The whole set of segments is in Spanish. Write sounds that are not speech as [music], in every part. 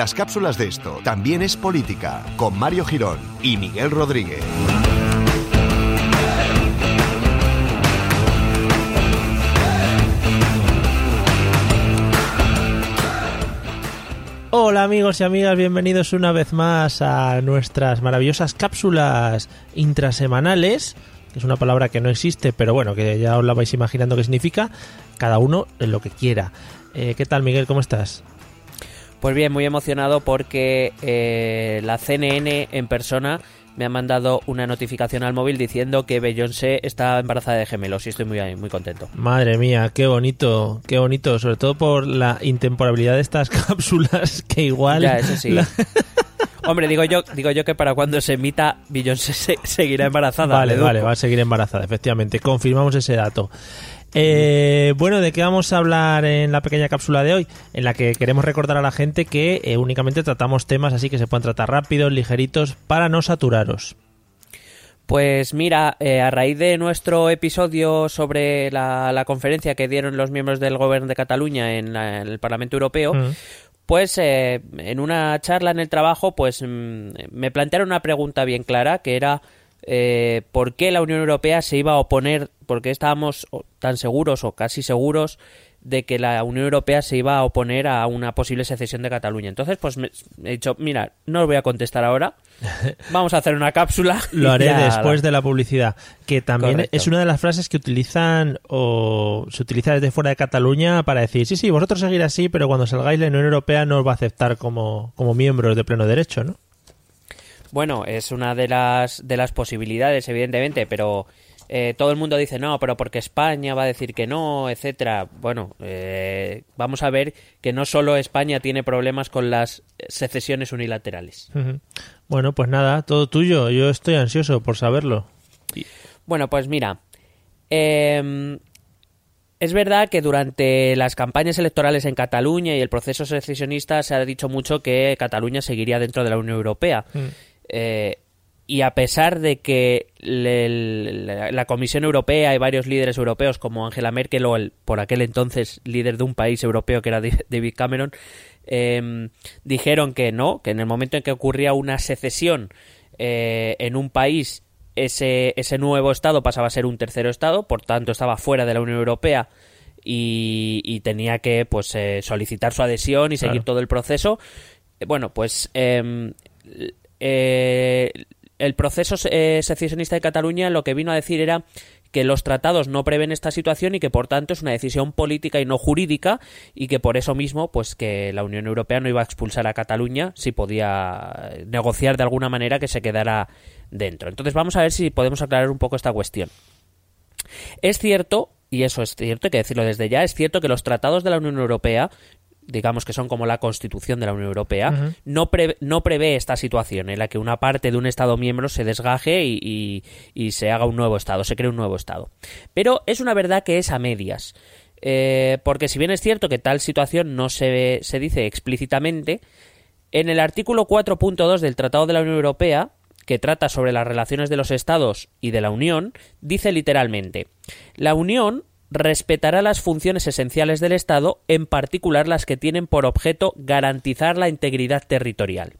Las cápsulas de esto también es política con Mario Girón y Miguel Rodríguez. Hola amigos y amigas, bienvenidos una vez más a nuestras maravillosas cápsulas intrasemanales, es una palabra que no existe, pero bueno, que ya os la vais imaginando qué significa, cada uno lo que quiera. Eh, ¿Qué tal Miguel? ¿Cómo estás? Pues bien, muy emocionado porque eh, la CNN en persona me ha mandado una notificación al móvil diciendo que Beyoncé está embarazada de gemelos y estoy muy, muy contento. Madre mía, qué bonito, qué bonito, sobre todo por la intemporalidad de estas [laughs] cápsulas que igual... Ya, eso sí. la- Hombre, digo yo, digo yo que para cuando se emita Beyoncé se- seguirá embarazada. Vale, vale, va a seguir embarazada, efectivamente. Confirmamos ese dato. Eh, bueno, ¿de qué vamos a hablar en la pequeña cápsula de hoy? En la que queremos recordar a la gente que eh, únicamente tratamos temas así que se pueden tratar rápidos, ligeritos, para no saturaros. Pues mira, eh, a raíz de nuestro episodio sobre la, la conferencia que dieron los miembros del Gobierno de Cataluña en, la- en el Parlamento Europeo, Mm. Pues eh, en una charla en el trabajo, pues mm, me plantearon una pregunta bien clara, que era eh, por qué la Unión Europea se iba a oponer, por qué estábamos tan seguros o casi seguros de que la Unión Europea se iba a oponer a una posible secesión de Cataluña. Entonces, pues me, he dicho, mira, no os voy a contestar ahora, [laughs] vamos a hacer una cápsula. Lo haré ya- después de la publicidad, que también Correcto. es una de las frases que utilizan o se utiliza desde fuera de Cataluña para decir, sí, sí, vosotros seguir así, pero cuando salgáis la Unión Europea no os va a aceptar como, como miembros de pleno derecho, ¿no? Bueno, es una de las, de las posibilidades, evidentemente, pero eh, todo el mundo dice no, pero porque España va a decir que no, etcétera. Bueno, eh, vamos a ver que no solo España tiene problemas con las secesiones unilaterales. Bueno, pues nada, todo tuyo. Yo estoy ansioso por saberlo. Bueno, pues mira, em, es verdad que durante las campañas electorales en Cataluña y el proceso secesionista se ha dicho mucho que Cataluña seguiría dentro de la Unión Europea. Eh, y a pesar de que le- la Comisión Europea y varios líderes europeos como Angela Merkel o el por aquel entonces líder de un país europeo que era David Cameron em, dijeron que no, que en el momento en que ocurría una secesión eh, en un país ese, ese nuevo Estado pasaba a ser un tercero Estado, por tanto estaba fuera de la Unión Europea y, y tenía que pues eh, solicitar su adhesión y seguir todo el proceso. Eh, Bueno, pues em, eh, el proceso eh, secesionista de Cataluña lo que vino a decir era que los tratados no prevén esta situación y que por tanto es una decisión política y no jurídica y que por eso mismo pues que la Unión Europea no iba a expulsar a Cataluña si podía negociar de alguna manera que se quedara dentro. Entonces vamos a ver si podemos aclarar un poco esta cuestión. Es cierto, y eso es cierto, hay que decirlo desde ya, es cierto que los tratados de la Unión Europea, digamos que son como la constitución de la Unión Europea, no, pre- no prevé esta situación en la que una parte de un Estado miembro se desgaje y, y- y se haga un nuevo Estado, se cree un nuevo Estado. Pero es una verdad que es a medias. Eh, porque si bien es cierto que tal situación no se, se dice explícitamente, en el artículo 4.2 del Tratado de la Unión Europea, que trata sobre las relaciones de los Estados y de la Unión, dice literalmente, la Unión respetará las funciones esenciales del Estado, en particular las que tienen por objeto garantizar la integridad territorial.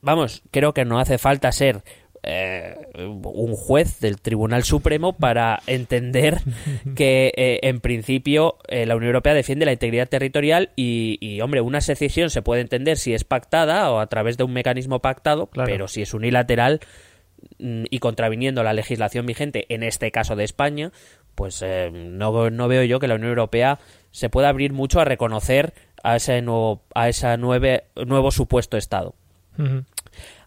Vamos, creo que no hace falta ser eh, un juez del Tribunal Supremo para entender [laughs] que eh, en principio eh, la Unión Europea defiende la integridad territorial y, y, hombre, una secesión se puede entender si es pactada o a través de un mecanismo pactado, Claro. pero si es unilateral mm, y contraviniendo la legislación vigente, en este caso de España, pues eh, no, no veo yo que la Unión Europea se pueda abrir mucho a reconocer a ese nuevo, a ese nueve, nuevo supuesto Estado.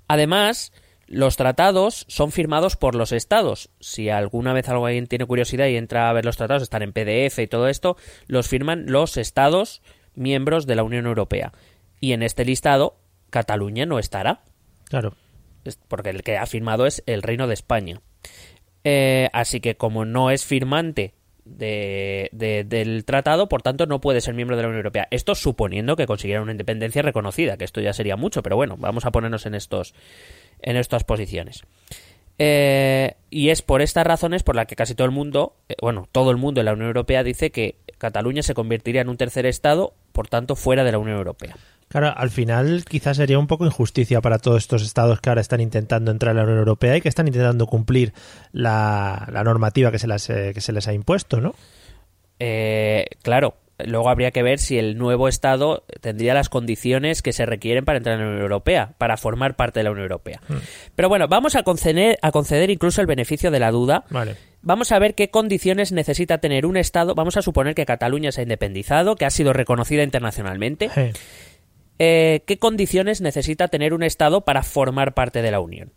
Además, Los tratados son firmados por los estados. Si alguna vez alguien tiene curiosidad y entra a ver los tratados, están en PDF y todo esto, los firman los estados miembros de la Unión Europea. Y en este listado, Cataluña no estará. Claro. Porque el que ha firmado es el Reino de España. Eh, así que como no es firmante de- de- del tratado, por tanto no puede ser miembro de la Unión Europea. Esto suponiendo que consiguiera una independencia reconocida, que esto ya sería mucho, pero bueno, vamos a ponernos en estos en estas posiciones. Eh, y es por estas razones por las que casi todo el mundo, eh, bueno, todo el mundo en la Unión Europea dice que Cataluña se convertiría en un tercer estado, por tanto fuera de la Unión Europea. Claro, al final quizás sería un poco injusticia para todos estos estados que ahora están intentando entrar a la Unión Europea y que están intentando cumplir la, la normativa que se, las, eh, que se les ha impuesto, ¿no? Eh, claro, luego habría que ver si el nuevo Estado tendría las condiciones que se requieren para entrar en la Unión Europea, para formar parte de la Unión Europea. Pero bueno, vamos a conceder, a conceder incluso el beneficio de la duda. Vale. Vamos a ver qué condiciones necesita tener un Estado. Vamos a suponer que Cataluña se ha independizado, que ha sido reconocida internacionalmente. Eh, Eh, ¿Qué condiciones necesita tener un Estado para formar parte de la Unión?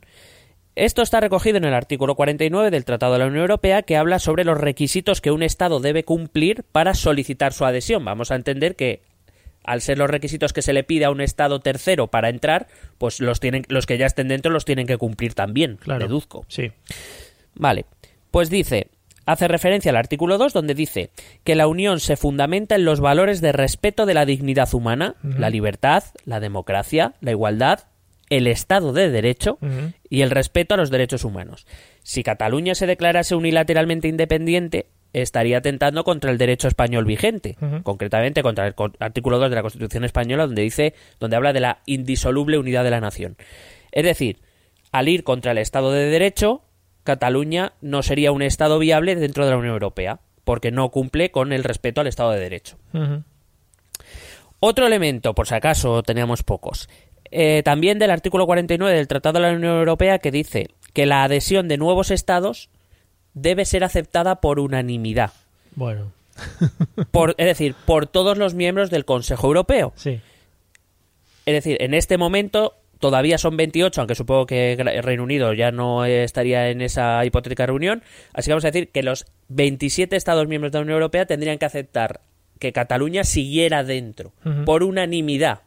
Esto está recogido en el artículo 49 del Tratado de la Unión Europea que habla sobre los requisitos que un Estado debe cumplir para solicitar su adhesión. Vamos a entender que al ser los requisitos que se le pide a un Estado tercero para entrar, pues los, tienen, los que ya estén dentro los tienen que cumplir también, claro. deduzco. Sí. Vale, pues dice, hace referencia al artículo 2 donde dice que la Unión se fundamenta en los valores de respeto de la dignidad humana, la libertad, la democracia, la igualdad, el Estado de Derecho y el respeto a los derechos humanos. Si Cataluña se declarase unilateralmente independiente, estaría atentando contra el derecho español vigente, concretamente contra el artículo 2 de la Constitución española donde dice donde habla de la indisoluble unidad de la nación. Es decir, al ir contra el Estado de Derecho, Cataluña no sería un Estado viable dentro de la Unión Europea, porque no cumple con el respeto al Estado de Derecho. Otro elemento, por si acaso teníamos pocos, eh, también del artículo 49 del Tratado de la Unión Europea que dice que la adhesión de nuevos estados debe ser aceptada por unanimidad. Bueno, [laughs] Por, es decir, por todos los miembros del Consejo Europeo. sí. Es decir, en este momento todavía son 28, aunque supongo que el Reino Unido ya no estaría en esa hipotética reunión. Así que vamos a decir que los 27 Estados miembros de la Unión Europea tendrían que aceptar que Cataluña siguiera dentro, por unanimidad.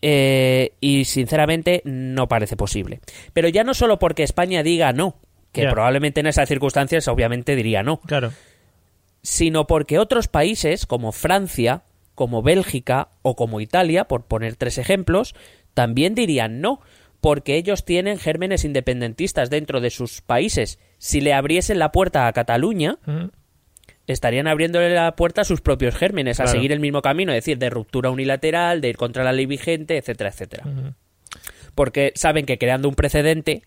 Eh, y sinceramente no parece posible. Pero ya no solo porque España diga no, que probablemente en esas circunstancias obviamente diría no, Claro. sino porque otros países como Francia, como Bélgica o como Italia, por poner tres ejemplos, también dirían no, porque ellos tienen gérmenes independentistas dentro de sus países. Si le abriesen la puerta a Cataluña, estarían abriéndole la puerta a sus propios gérmenes, a seguir el mismo camino, es decir, de ruptura unilateral, de ir contra la ley vigente, etcétera, etcétera. Porque saben que creando un precedente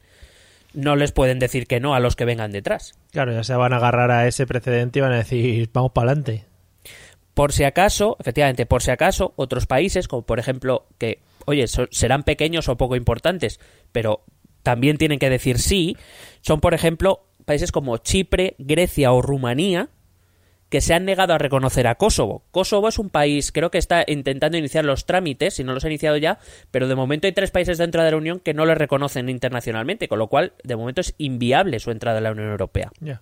no les pueden decir que no a los que vengan detrás. Claro, ya se van a agarrar a ese precedente y van a decir, vamos para adelante. Por si acaso, efectivamente, por si acaso, otros países, como por ejemplo, que, oye, so- serán pequeños o poco importantes, pero también tienen que decir sí, son, por ejemplo, países como Chipre, Grecia o Rumanía, que se han negado a reconocer a Kosovo. Kosovo es un país, creo que está intentando iniciar los trámites, si no los ha iniciado ya, pero de momento hay tres países dentro de la Unión que no le reconocen internacionalmente, con lo cual, de momento es inviable su entrada en la Unión Europea. Ya.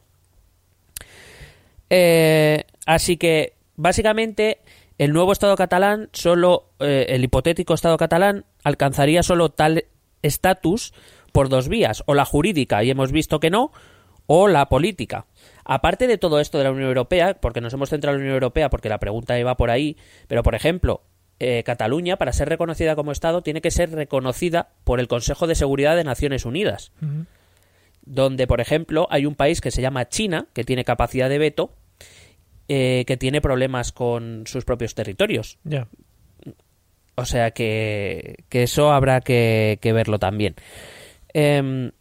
Eh, así que, básicamente, el nuevo Estado catalán, solo eh, el hipotético Estado catalán, alcanzaría solo tal estatus por dos vías, o la jurídica, y hemos visto que no, o la política. Aparte de todo esto de la Unión Europea, porque nos hemos centrado en la Unión Europea, porque la pregunta iba por ahí, pero por ejemplo, eh, Cataluña, para ser reconocida como Estado, tiene que ser reconocida por el Consejo de Seguridad de Naciones Unidas donde, por ejemplo, hay un país que se llama China, que tiene capacidad de veto, eh, que tiene problemas con sus propios territorios. Ya. O sea que, que eso habrá que, que verlo también. Em,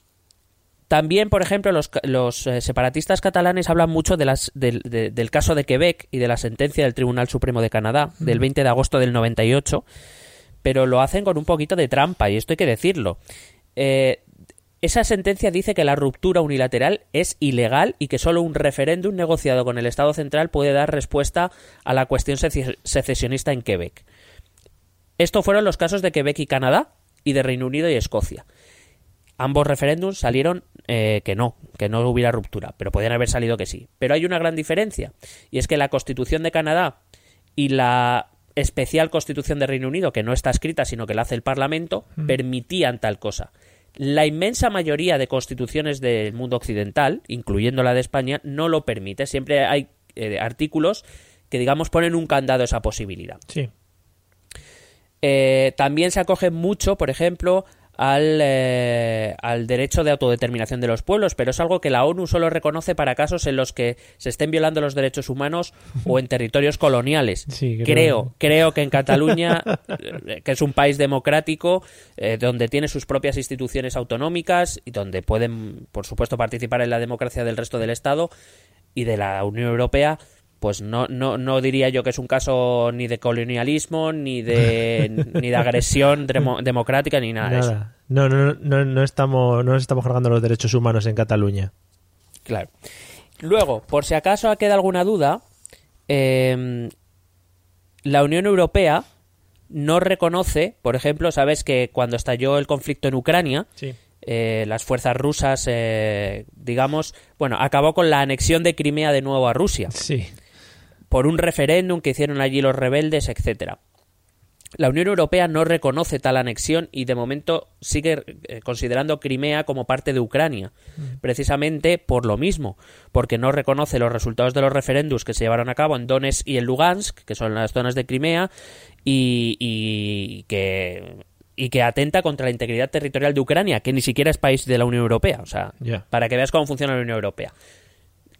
también, por ejemplo, los, eh, separatistas catalanes hablan mucho de las, del- de- del caso de Quebec y de la sentencia del Tribunal Supremo de Canadá del 20 de agosto del 98, pero lo hacen con un poquito de trampa, y esto hay que decirlo. Eh, esa sentencia dice que la ruptura unilateral es ilegal y que solo un referéndum negociado con el Estado central puede dar respuesta a la cuestión sece- secesionista en Quebec. Estos fueron los casos de Quebec y Canadá y de Reino Unido y Escocia. ambos referéndums salieron eh, que no, que no hubiera ruptura, pero podían haber salido que sí. Pero hay una gran diferencia, y es que la Constitución de Canadá y la especial Constitución de Reino Unido, que no está escrita, sino que la hace el Parlamento, permitían tal cosa. La inmensa mayoría de constituciones del mundo occidental, incluyendo la de España, no lo permite. Siempre hay eh, artículos que, digamos, ponen un candado a esa posibilidad. Sí. Eh, también se acoge mucho, por ejemplo, al, eh, al, derecho de autodeterminación de los pueblos, pero es algo que la ONU solo reconoce para casos en los que se estén violando los derechos humanos o en territorios coloniales. Sí, creo. creo, que en Cataluña, que es un país democrático, eh, donde tiene sus propias instituciones autonómicas y donde pueden, por supuesto, participar en la democracia del resto del Estado y de la Unión Europea, pues no, no, no diría yo que es un caso ni de colonialismo, ni de, [laughs] ni de agresión demo, democrática, ni nada, nada, de eso. No, no, no, no, estamos, no nos estamos cargando los derechos humanos en Cataluña. Claro. Luego, por si acaso queda alguna duda, eh, la Unión Europea no reconoce, por ejemplo, sabes que cuando estalló el conflicto en Ucrania, sí. eh, las fuerzas rusas, eh, digamos, bueno, acabó con la anexión de Crimea de nuevo a Rusia. Sí por un referéndum que hicieron allí los rebeldes, etcétera. La Unión Europea no reconoce tal anexión y de momento sigue eh, considerando Crimea como parte de Ucrania, precisamente por lo mismo, porque no reconoce los resultados de los referéndums que se llevaron a cabo en Donetsk y en Lugansk, que son las zonas de Crimea, y, y que y que atenta contra la integridad territorial de Ucrania, que ni siquiera es país de la Unión Europea, o sea, yeah. para que veas cómo funciona la Unión Europea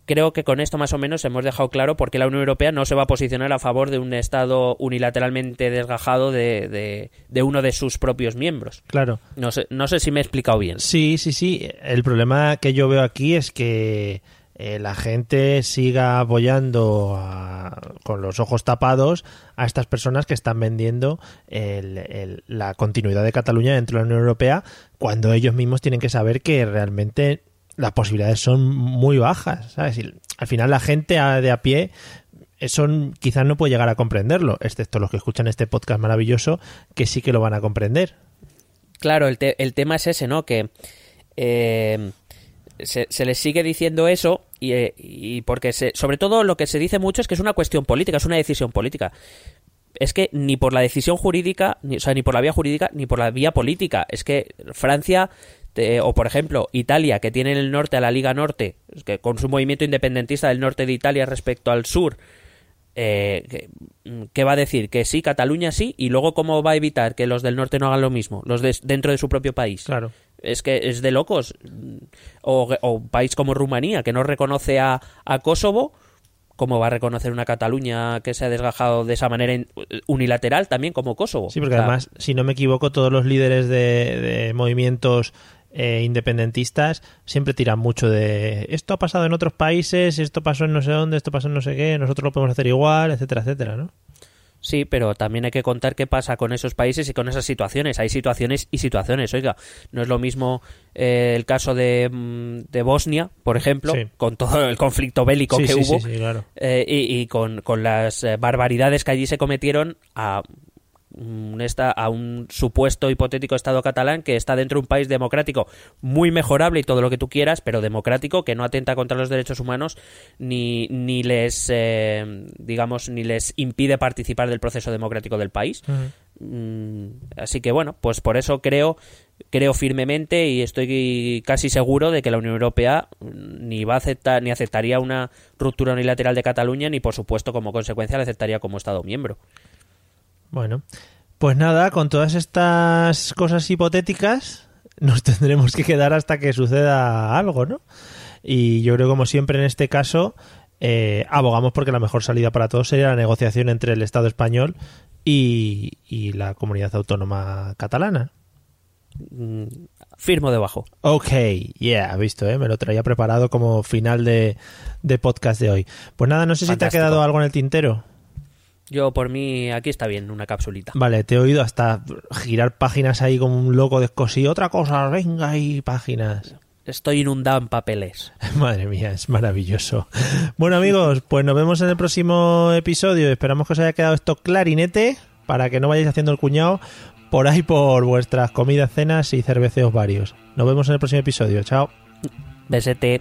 creo que con esto más o menos hemos dejado claro por qué la Unión Europea no se va a posicionar a favor de un Estado unilateralmente desgajado de, de, de uno de sus propios miembros. Claro. No sé, no sé si me he explicado bien. Sí, sí, sí. El problema que yo veo aquí es que eh, la gente siga apoyando a, con los ojos tapados a estas personas que están vendiendo el, el, la continuidad de Cataluña dentro de la Unión Europea cuando ellos mismos tienen que saber que realmente las posibilidades son muy bajas, ¿sabes? Al final la gente de a pie eso quizás no puede llegar a comprenderlo, excepto los que escuchan este podcast maravilloso, que sí que lo van a comprender. Claro, el, te el tema es ese, ¿no? Que eh, se, se, les sigue diciendo eso y, eh, y porque se, sobre todo lo que se dice mucho es que es una cuestión política, es una decisión política. Es que ni por la decisión jurídica, ni, o sea, ni por la vía jurídica, ni por la vía política. Es que Francia eh, o por ejemplo Italia, que tiene en el norte a la Liga Norte, que con su movimiento independentista del norte de Italia respecto al sur, eh, ¿qué va a decir? Que sí, Cataluña sí, y luego cómo va a evitar que los del norte no hagan lo mismo, los de, dentro de su propio país. Claro. Es que es de locos. O, o un país como Rumanía, que no reconoce a, a Kosovo, ¿cómo va a reconocer una Cataluña que se ha desgajado de esa manera unilateral también como Kosovo? Sí, porque o sea, además, si no me equivoco, todos los líderes de, de movimientos eh, independentistas siempre tiran mucho de esto ha pasado en otros países, esto pasó en no sé dónde, esto pasó en no sé qué, nosotros lo podemos hacer igual, etcétera, etcétera, ¿no? Sí, pero también hay que contar qué pasa con esos países y con esas situaciones. Hay situaciones y situaciones. Oiga, no es lo mismo eh, el caso de, de, Bosnia, por ejemplo, sí. con todo el conflicto bélico sí, que sí, hubo claro. eh, y, y con, con, las eh, barbaridades que allí se cometieron a esta, a un supuesto hipotético Estado catalán que está dentro de un país democrático muy mejorable y todo lo que tú quieras, pero democrático, que no atenta contra los derechos humanos ni, ni les, eh, digamos, ni les impide participar del proceso democrático del país. Uh -huh. Así que bueno, pues por eso creo creo firmemente y estoy casi seguro de que la Unión Europea ni va a aceptar ni aceptaría una ruptura unilateral de Cataluña ni por supuesto como consecuencia la aceptaría como Estado miembro. Bueno, pues nada, con todas estas cosas hipotéticas nos [laughs] tendremos que quedar hasta que suceda algo, ¿no? Y yo creo, como siempre en este caso, eh, abogamos porque la mejor salida para todos sería la negociación entre el Estado español y, y la comunidad autónoma catalana. Mm, firmo debajo. Ok, yeah, visto, ¿eh? me lo traía preparado como final de, de podcast de hoy. Pues nada, no sé Fantástico. si te ha quedado algo en el tintero. Yo, por mí, aquí está bien, una capsulita. Vale, te he oído hasta girar páginas ahí como un loco descosido. Otra cosa, venga ahí, páginas. Estoy inundado en papeles. [laughs] Madre mía, es maravilloso. Bueno, amigos, pues nos vemos en el próximo episodio. Esperamos que os haya quedado esto clarinete para que no vayáis haciendo el cuñado. por ahí por vuestras comidas, cenas y cerveceos varios. Nos vemos en el próximo episodio. Chao. Besete.